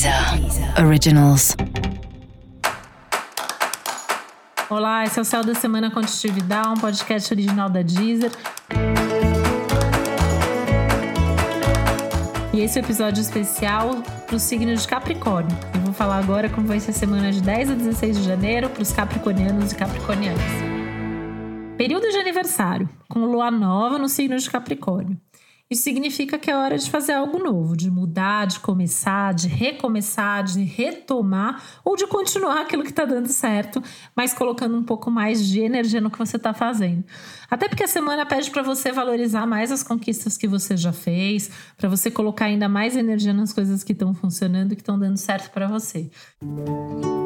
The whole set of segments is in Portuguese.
Deezer Originals. Olá, esse é o Céu da Semana Contitividade, um podcast original da Deezer. E esse é o um episódio especial para o signo de Capricórnio. Eu vou falar agora como vai ser a semana de 10 a 16 de janeiro para os capricornianos e capricornianas. Período de aniversário, com lua nova no signo de Capricórnio. Isso significa que é hora de fazer algo novo, de mudar, de começar, de recomeçar, de retomar ou de continuar aquilo que está dando certo, mas colocando um pouco mais de energia no que você está fazendo. Até porque a semana pede para você valorizar mais as conquistas que você já fez, para você colocar ainda mais energia nas coisas que estão funcionando e que estão dando certo para você. Música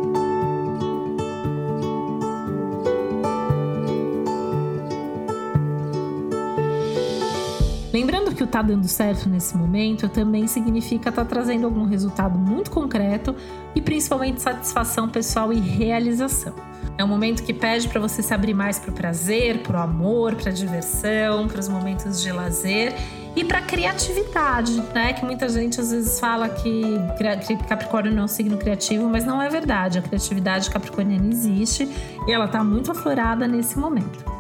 Lembrando que o tá dando certo nesse momento também significa estar tá trazendo algum resultado muito concreto e principalmente satisfação pessoal e realização. É um momento que pede para você se abrir mais para o prazer, para o amor, para a diversão, para os momentos de lazer e para criatividade, né? Que muita gente às vezes fala que Capricórnio não é um signo criativo, mas não é verdade. A criatividade capricorniana existe e ela está muito aflorada nesse momento.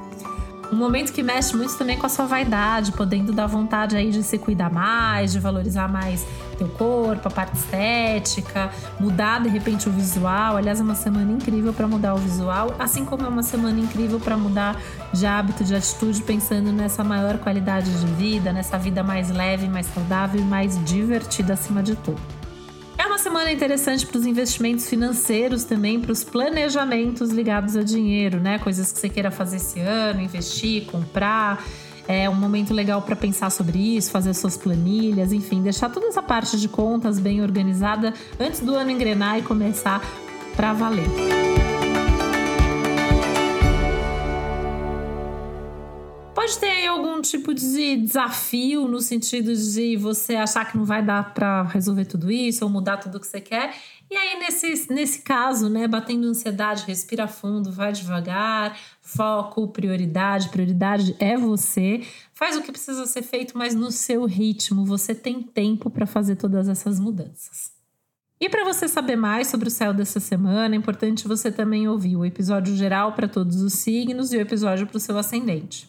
Um momento que mexe muito também com a sua vaidade, podendo dar vontade aí de se cuidar mais, de valorizar mais teu corpo, a parte estética, mudar de repente o visual. Aliás, é uma semana incrível para mudar o visual, assim como é uma semana incrível para mudar de hábito, de atitude, pensando nessa maior qualidade de vida, nessa vida mais leve, mais saudável e mais divertida acima de tudo. É semana interessante para os investimentos financeiros também, para os planejamentos ligados a dinheiro, né? Coisas que você queira fazer esse ano, investir, comprar. É um momento legal para pensar sobre isso, fazer suas planilhas, enfim, deixar toda essa parte de contas bem organizada antes do ano engrenar e começar para valer. Pode ter aí algum tipo de desafio no sentido de você achar que não vai dar para resolver tudo isso ou mudar tudo o que você quer. E aí, nesse, nesse caso, né, batendo ansiedade, respira fundo, vai devagar, foco, prioridade. Prioridade é você. Faz o que precisa ser feito, mas no seu ritmo. Você tem tempo para fazer todas essas mudanças. E para você saber mais sobre o céu dessa semana, é importante você também ouvir o episódio geral para todos os signos e o episódio para o seu ascendente.